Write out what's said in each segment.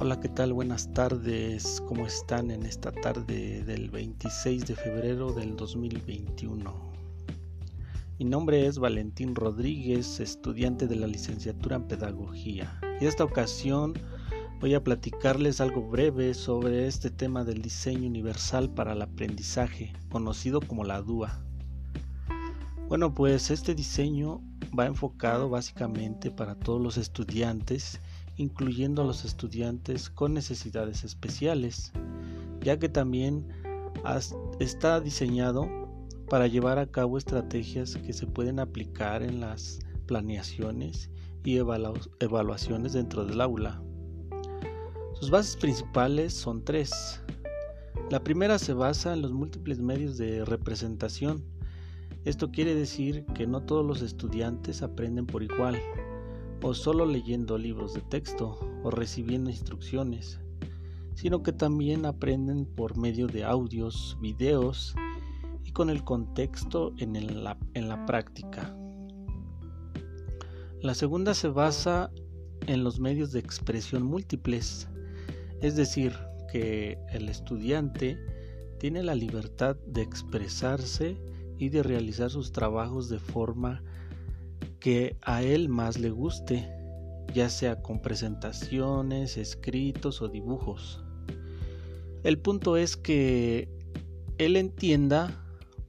Hola, ¿qué tal? Buenas tardes. ¿Cómo están en esta tarde del 26 de febrero del 2021? Mi nombre es Valentín Rodríguez, estudiante de la licenciatura en Pedagogía. Y esta ocasión voy a platicarles algo breve sobre este tema del diseño universal para el aprendizaje, conocido como la DUA. Bueno, pues este diseño va enfocado básicamente para todos los estudiantes incluyendo a los estudiantes con necesidades especiales, ya que también está diseñado para llevar a cabo estrategias que se pueden aplicar en las planeaciones y evaluaciones dentro del aula. Sus bases principales son tres. La primera se basa en los múltiples medios de representación. Esto quiere decir que no todos los estudiantes aprenden por igual, o solo leyendo libros de texto o recibiendo instrucciones, sino que también aprenden por medio de audios, videos y con el contexto en, en la práctica. La segunda se basa en los medios de expresión múltiples, es decir, que el estudiante tiene la libertad de expresarse y de realizar sus trabajos de forma que a él más le guste, ya sea con presentaciones, escritos o dibujos. El punto es que él entienda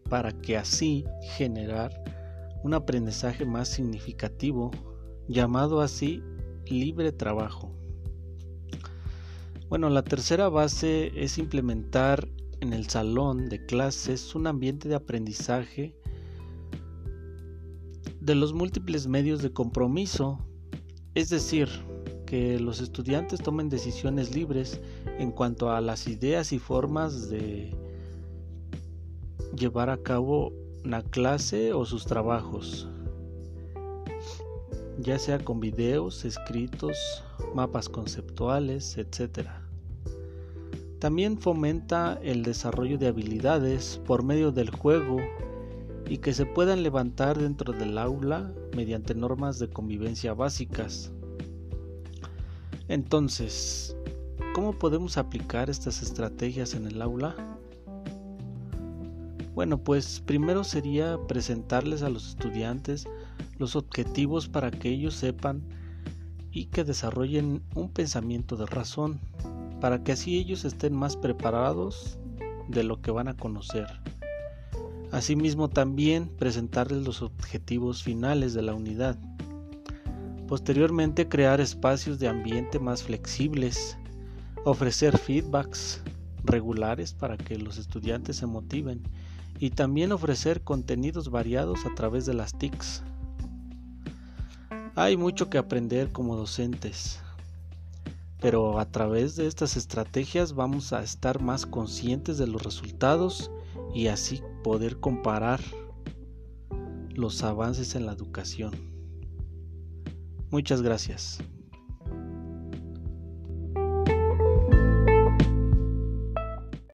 para que así generar un aprendizaje más significativo, llamado así libre trabajo. Bueno, la tercera base es implementar en el salón de clases un ambiente de aprendizaje de los múltiples medios de compromiso, es decir, que los estudiantes tomen decisiones libres en cuanto a las ideas y formas de llevar a cabo una clase o sus trabajos, ya sea con videos, escritos, mapas conceptuales, etc. También fomenta el desarrollo de habilidades por medio del juego y que se puedan levantar dentro del aula mediante normas de convivencia básicas. Entonces, ¿cómo podemos aplicar estas estrategias en el aula? Bueno, pues primero sería presentarles a los estudiantes los objetivos para que ellos sepan y que desarrollen un pensamiento de razón, para que así ellos estén más preparados de lo que van a conocer. Asimismo también presentarles los objetivos finales de la unidad. Posteriormente crear espacios de ambiente más flexibles, ofrecer feedbacks regulares para que los estudiantes se motiven y también ofrecer contenidos variados a través de las TICs. Hay mucho que aprender como docentes, pero a través de estas estrategias vamos a estar más conscientes de los resultados y así poder comparar los avances en la educación. Muchas gracias.